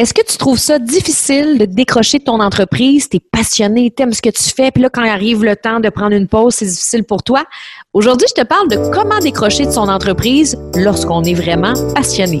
Est-ce que tu trouves ça difficile de décrocher de ton entreprise? Tu es passionné, tu aimes ce que tu fais, puis là, quand arrive le temps de prendre une pause, c'est difficile pour toi. Aujourd'hui, je te parle de comment décrocher de son entreprise lorsqu'on est vraiment passionné.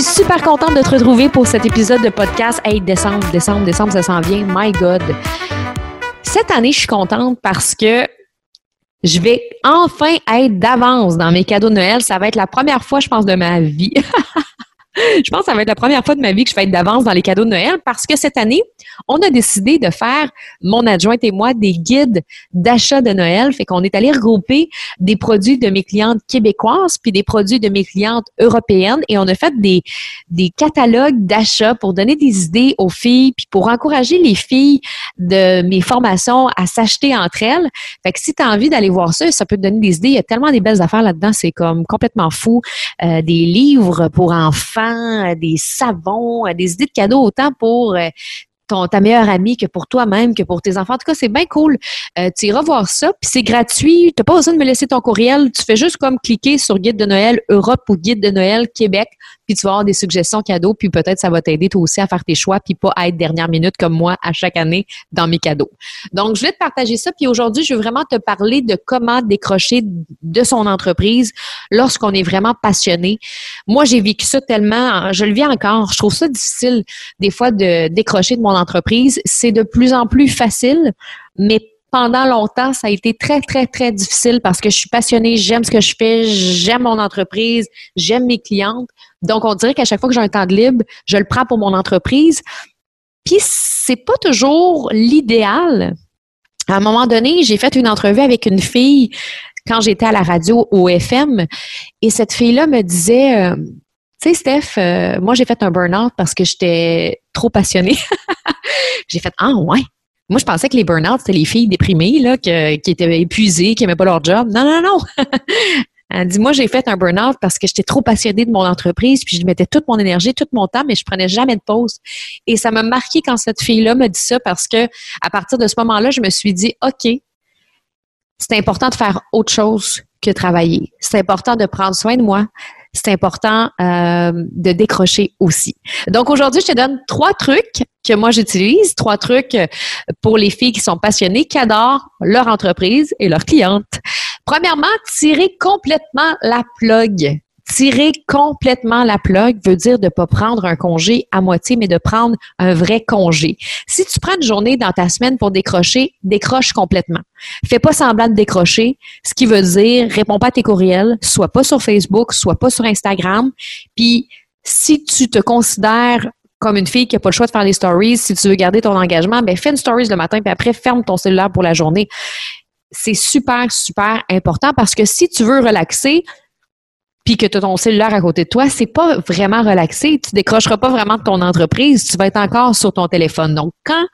Suis super contente de te retrouver pour cet épisode de podcast. Hey, décembre, décembre, décembre, ça s'en vient. My God. Cette année, je suis contente parce que je vais enfin être d'avance dans mes cadeaux de Noël. Ça va être la première fois, je pense, de ma vie. je pense que ça va être la première fois de ma vie que je vais être d'avance dans les cadeaux de Noël parce que cette année, on a décidé de faire, mon adjointe et moi, des guides d'achat de Noël. Fait qu'on est allé regrouper des produits de mes clientes québécoises puis des produits de mes clientes européennes et on a fait des, des catalogues d'achat pour donner des idées aux filles puis pour encourager les filles de mes formations à s'acheter entre elles. Fait que si tu as envie d'aller voir ça, ça peut te donner des idées. Il y a tellement des belles affaires là-dedans, c'est comme complètement fou. Euh, des livres pour enfants, des savons, des idées de cadeaux autant pour euh, ta meilleure amie que pour toi-même, que pour tes enfants. En tout cas, c'est bien cool. Euh, tu iras voir ça, puis c'est gratuit. Tu n'as pas besoin de me laisser ton courriel. Tu fais juste comme cliquer sur Guide de Noël Europe ou Guide de Noël Québec, puis tu vas avoir des suggestions cadeaux, puis peut-être ça va t'aider toi aussi à faire tes choix, puis pas à être dernière minute comme moi à chaque année dans mes cadeaux. Donc, je vais te partager ça, puis aujourd'hui, je veux vraiment te parler de comment décrocher de son entreprise lorsqu'on est vraiment passionné. Moi, j'ai vécu ça tellement, je le vis encore. Je trouve ça difficile des fois de décrocher de mon entreprise. C'est de plus en plus facile, mais pendant longtemps, ça a été très, très, très difficile parce que je suis passionnée, j'aime ce que je fais, j'aime mon entreprise, j'aime mes clientes. Donc, on dirait qu'à chaque fois que j'ai un temps de libre, je le prends pour mon entreprise. Puis, c'est pas toujours l'idéal. À un moment donné, j'ai fait une entrevue avec une fille quand j'étais à la radio au FM et cette fille-là me disait, euh, tu sais, Steph, euh, moi, j'ai fait un burn-out parce que j'étais trop passionnée. j'ai fait, ah, ouais. Moi, je pensais que les burn-out, c'était les filles déprimées, là, qui étaient épuisées, qui n'aimaient pas leur job. Non, non, non. Elle dit, moi, j'ai fait un burn-out parce que j'étais trop passionnée de mon entreprise, puis je mettais toute mon énergie, tout mon temps, mais je prenais jamais de pause. Et ça m'a marqué quand cette fille-là m'a dit ça parce que, à partir de ce moment-là, je me suis dit, OK, c'est important de faire autre chose que travailler. C'est important de prendre soin de moi c'est important euh, de décrocher aussi. Donc aujourd'hui, je te donne trois trucs que moi j'utilise, trois trucs pour les filles qui sont passionnées, qui adorent leur entreprise et leurs clientes. Premièrement, tirer complètement la plug tirer complètement la plug veut dire de ne pas prendre un congé à moitié, mais de prendre un vrai congé. Si tu prends une journée dans ta semaine pour décrocher, décroche complètement. Fais pas semblant de décrocher, ce qui veut dire réponds pas à tes courriels, sois pas sur Facebook, sois pas sur Instagram. Puis si tu te considères comme une fille qui n'a pas le choix de faire les stories, si tu veux garder ton engagement, ben fais une stories le matin, puis après ferme ton cellulaire pour la journée. C'est super, super important parce que si tu veux relaxer, que tu as ton cellulaire à côté de toi, c'est pas vraiment relaxé. Tu décrocheras pas vraiment de ton entreprise. Tu vas être encore sur ton téléphone. Donc, quand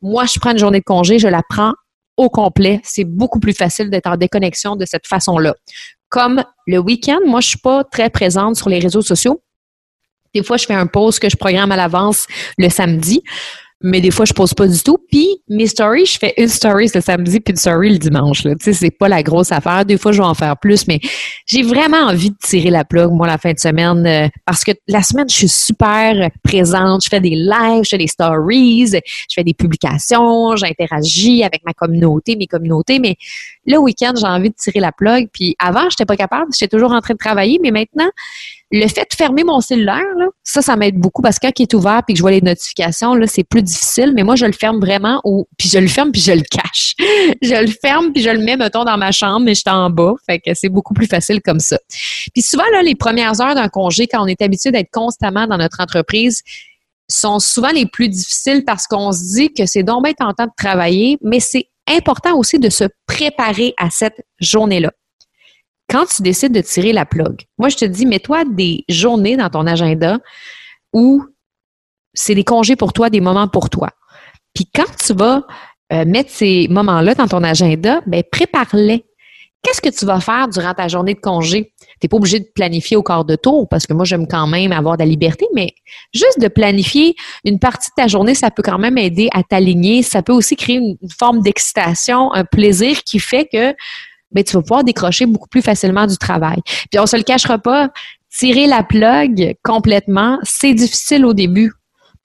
moi, je prends une journée de congé, je la prends au complet. C'est beaucoup plus facile d'être en déconnexion de cette façon-là. Comme le week-end, moi, je suis pas très présente sur les réseaux sociaux. Des fois, je fais un post que je programme à l'avance le samedi mais des fois, je pose pas du tout. Puis, mes stories, je fais une story le samedi puis une story le dimanche. Tu sais, c'est pas la grosse affaire. Des fois, je vais en faire plus, mais j'ai vraiment envie de tirer la plug, moi, la fin de semaine, euh, parce que la semaine, je suis super présente. Je fais des lives, je fais des stories, je fais des publications, j'interagis avec ma communauté, mes communautés, mais le week-end, j'ai envie de tirer la plug. Puis avant, j'étais pas capable. J'étais toujours en train de travailler, mais maintenant, le fait de fermer mon cellulaire, ça, ça m'aide beaucoup parce que quand il est ouvert puis que je vois les notifications, là, c'est plus difficile. Mais moi, je le ferme vraiment ou puis je le ferme puis je le cache. je le ferme puis je le mets, mettons, dans ma chambre, mais je suis en bas. Fait que c'est beaucoup plus facile comme ça. Puis souvent, là, les premières heures d'un congé, quand on est habitué d'être constamment dans notre entreprise, sont souvent les plus difficiles parce qu'on se dit que c'est donc bien tentant de travailler, mais c'est important aussi de se préparer à cette journée-là quand tu décides de tirer la plug, moi, je te dis, mets-toi des journées dans ton agenda où c'est des congés pour toi, des moments pour toi. Puis quand tu vas euh, mettre ces moments-là dans ton agenda, ben prépare-les. Qu'est-ce que tu vas faire durant ta journée de congé? Tu n'es pas obligé de planifier au quart de tour parce que moi, j'aime quand même avoir de la liberté, mais juste de planifier une partie de ta journée, ça peut quand même aider à t'aligner. Ça peut aussi créer une, forme d'excitation, un plaisir qui fait que ben, tu vas pouvoir décrocher beaucoup plus facilement du travail. Puis on se le cachera pas, tirer la plug complètement, c'est difficile au début.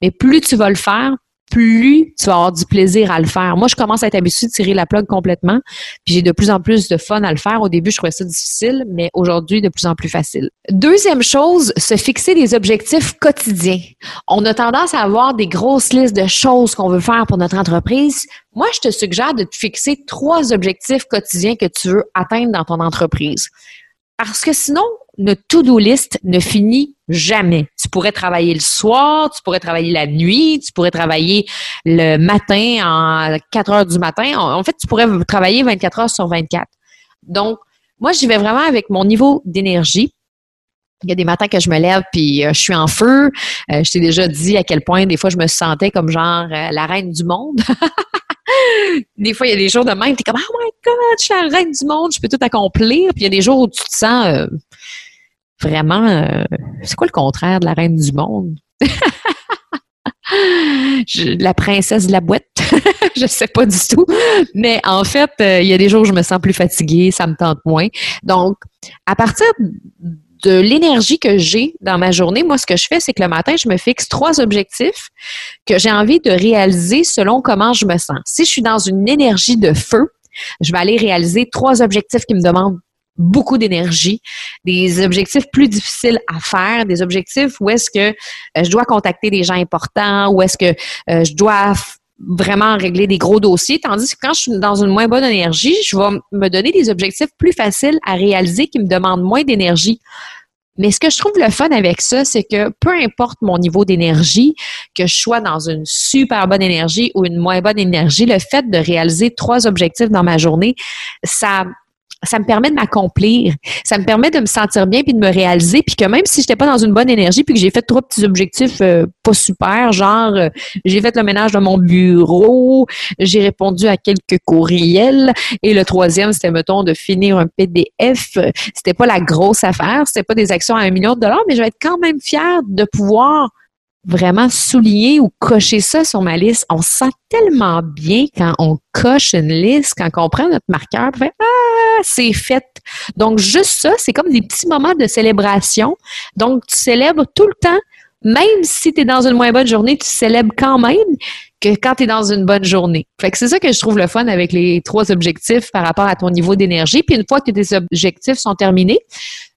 Mais plus tu vas le faire, plus tu vas avoir du plaisir à le faire. Moi, je commence à être habituée de tirer la plug complètement, puis j'ai de plus en plus de fun à le faire. Au début, je trouvais ça difficile, mais aujourd'hui, de plus en plus facile. Deuxième chose, se fixer des objectifs quotidiens. On a tendance à avoir des grosses listes de choses qu'on veut faire pour notre entreprise. Moi, je te suggère de te fixer trois objectifs quotidiens que tu veux atteindre dans ton entreprise. Parce que sinon, notre to-do list ne finit jamais. Tu pourrais travailler le soir, tu pourrais travailler la nuit, tu pourrais travailler le matin en 4 heures du matin. En fait, tu pourrais travailler 24 heures sur 24. Donc, moi, j'y vais vraiment avec mon niveau d'énergie. Il y a des matins que je me lève puis euh, je suis en feu. Euh, je t'ai déjà dit à quel point des fois je me sentais comme genre euh, la reine du monde. des fois, il y a des jours de même, tu es comme Oh my God, je suis la reine du monde, je peux tout accomplir. Puis il y a des jours où tu te sens vraiment, euh, c'est quoi le contraire de la reine du monde? la princesse de la boîte, je sais pas du tout. Mais en fait, euh, il y a des jours où je me sens plus fatiguée, ça me tente moins. Donc, à partir de l'énergie que j'ai dans ma journée, moi, ce que je fais, c'est que le matin, je me fixe trois objectifs que j'ai envie de réaliser selon comment je me sens. Si je suis dans une énergie de feu, je vais aller réaliser trois objectifs qui me demandent beaucoup d'énergie, des objectifs plus difficiles à faire, des objectifs où est-ce que euh, je dois contacter des gens importants, où est-ce que euh, je dois vraiment régler des gros dossiers, tandis que quand je suis dans une moins bonne énergie, je vais me donner des objectifs plus faciles à réaliser qui me demandent moins d'énergie. Mais ce que je trouve le fun avec ça, c'est que peu importe mon niveau d'énergie, que je sois dans une super bonne énergie ou une moins bonne énergie, le fait de réaliser trois objectifs dans ma journée, ça ça me permet de m'accomplir, ça me permet de me sentir bien puis de me réaliser puis que même si j'étais pas dans une bonne énergie puis que j'ai fait trois petits objectifs euh, pas super, genre euh, j'ai fait le ménage de mon bureau, j'ai répondu à quelques courriels et le troisième c'était mettons de finir un PDF, c'était pas la grosse affaire, c'était pas des actions à un million de dollars mais je vais être quand même fière de pouvoir vraiment souligner ou cocher ça sur ma liste. On se sent tellement bien quand on coche une liste, quand on prend notre marqueur, fait ah c'est fait. Donc juste ça, c'est comme des petits moments de célébration. Donc tu célèbres tout le temps, même si tu es dans une moins bonne journée, tu célèbres quand même que quand tu es dans une bonne journée. Fait que c'est ça que je trouve le fun avec les trois objectifs par rapport à ton niveau d'énergie. Puis une fois que tes objectifs sont terminés,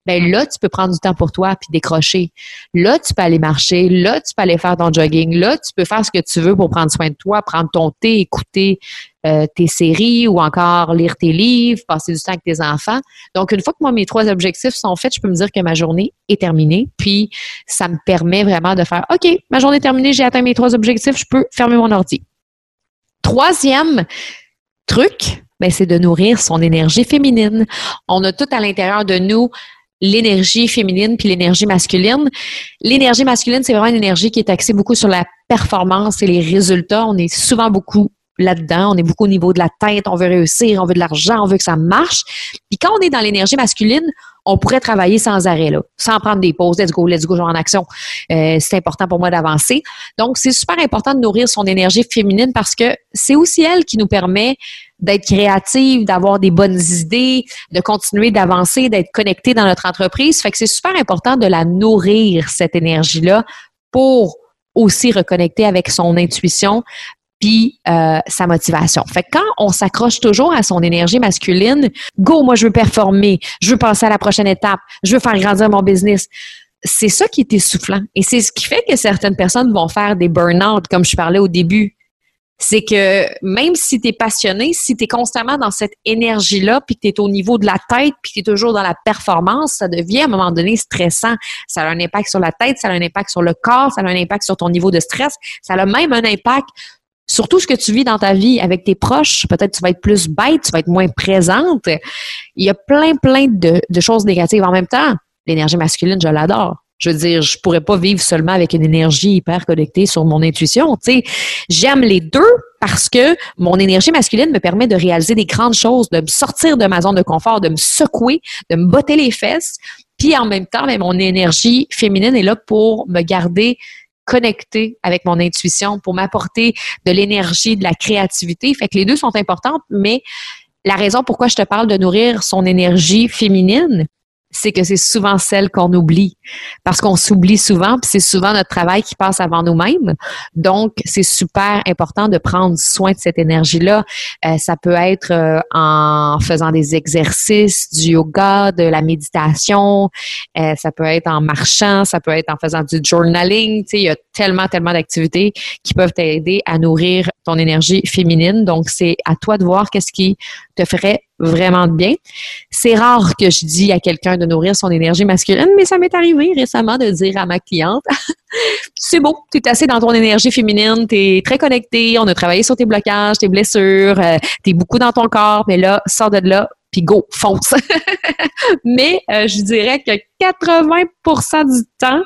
ben là, tu peux prendre du temps pour toi puis décrocher. Là, tu peux aller marcher. Là, tu peux aller faire ton jogging. Là, tu peux faire ce que tu veux pour prendre soin de toi, prendre ton thé, écouter euh, tes séries ou encore lire tes livres, passer du temps avec tes enfants. Donc, une fois que moi, mes trois objectifs sont faits, je peux me dire que ma journée est terminée. Puis, ça me permet vraiment de faire, OK, ma journée est terminée, j'ai atteint mes trois objectifs, je peux fermer mon Troisième truc, ben, c'est de nourrir son énergie féminine. On a tout à l'intérieur de nous l'énergie féminine puis l'énergie masculine. L'énergie masculine, c'est vraiment une énergie qui est axée beaucoup sur la performance et les résultats. On est souvent beaucoup là-dedans. On est beaucoup au niveau de la tête. On veut réussir, on veut de l'argent, on veut que ça marche. Puis quand on est dans l'énergie masculine, on pourrait travailler sans arrêt, là, sans prendre des pauses. Let's go, let's go, genre en action. Euh, c'est important pour moi d'avancer. Donc, c'est super important de nourrir son énergie féminine parce que c'est aussi elle qui nous permet d'être créative, d'avoir des bonnes idées, de continuer d'avancer, d'être connecté dans notre entreprise. Fait que c'est super important de la nourrir, cette énergie-là, pour aussi reconnecter avec son intuition, puis euh, sa motivation. Fait que quand on s'accroche toujours à son énergie masculine, go, moi je veux performer, je veux passer à la prochaine étape, je veux faire grandir mon business. C'est ça qui est essoufflant. Et c'est ce qui fait que certaines personnes vont faire des burn-out, comme je parlais au début. C'est que même si tu es passionné, si tu es constamment dans cette énergie-là, puis que tu es au niveau de la tête, puis que tu es toujours dans la performance, ça devient à un moment donné stressant. Ça a un impact sur la tête, ça a un impact sur le corps, ça a un impact sur ton niveau de stress, ça a même un impact surtout ce que tu vis dans ta vie avec tes proches. Peut-être tu vas être plus bête, tu vas être moins présente. Il y a plein, plein de, choses négatives. En même temps, l'énergie masculine, je l'adore. Je veux dire, je pourrais pas vivre seulement avec une énergie hyper connectée sur mon intuition. Tu sais, j'aime les deux parce que mon énergie masculine me permet de réaliser des grandes choses, de me sortir de ma zone de confort, de me secouer, de me botter les fesses. Puis en même temps, mon énergie féminine est là pour me garder connectée avec mon intuition, pour m'apporter de l'énergie, de la créativité. Fait que les deux sont importantes, mais la raison pourquoi je te parle de nourrir son énergie féminine, c'est que c'est souvent celle qu'on oublie parce qu'on s'oublie souvent puis c'est souvent notre travail qui passe avant nous-mêmes. Donc c'est super important de prendre soin de cette énergie-là. Euh, ça peut être euh, en faisant des exercices, du yoga, de la méditation, euh, ça peut être en marchant, ça peut être en faisant du journaling, tu sais, il y a tellement tellement d'activités qui peuvent t'aider à nourrir ton énergie féminine. Donc c'est à toi de voir qu'est-ce qui te ferait vraiment de bien. C'est rare que je dis à quelqu'un de nourrir son énergie masculine, mais ça m'est arrivé récemment de dire à ma cliente, c'est beau, tu es assez dans ton énergie féminine, tu es très connecté, on a travaillé sur tes blocages, tes blessures, euh, tu es beaucoup dans ton corps, mais là, sors de là, puis go, fonce. mais euh, je dirais que 80% du temps,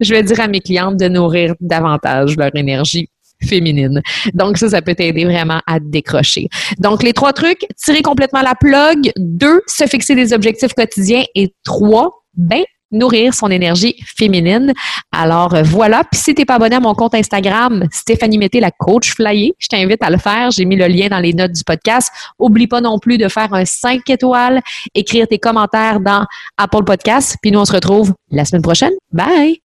je vais dire à mes clientes de nourrir davantage leur énergie féminine. Donc ça, ça peut t'aider vraiment à décrocher. Donc les trois trucs, tirer complètement la plug. Deux, se fixer des objectifs quotidiens. Et trois, ben nourrir son énergie féminine. Alors voilà. Puis si t'es pas abonné à mon compte Instagram, Stéphanie Mété, la coach flyer, je t'invite à le faire. J'ai mis le lien dans les notes du podcast. Oublie pas non plus de faire un 5 étoiles, écrire tes commentaires dans Apple Podcast. Puis nous, on se retrouve la semaine prochaine. Bye!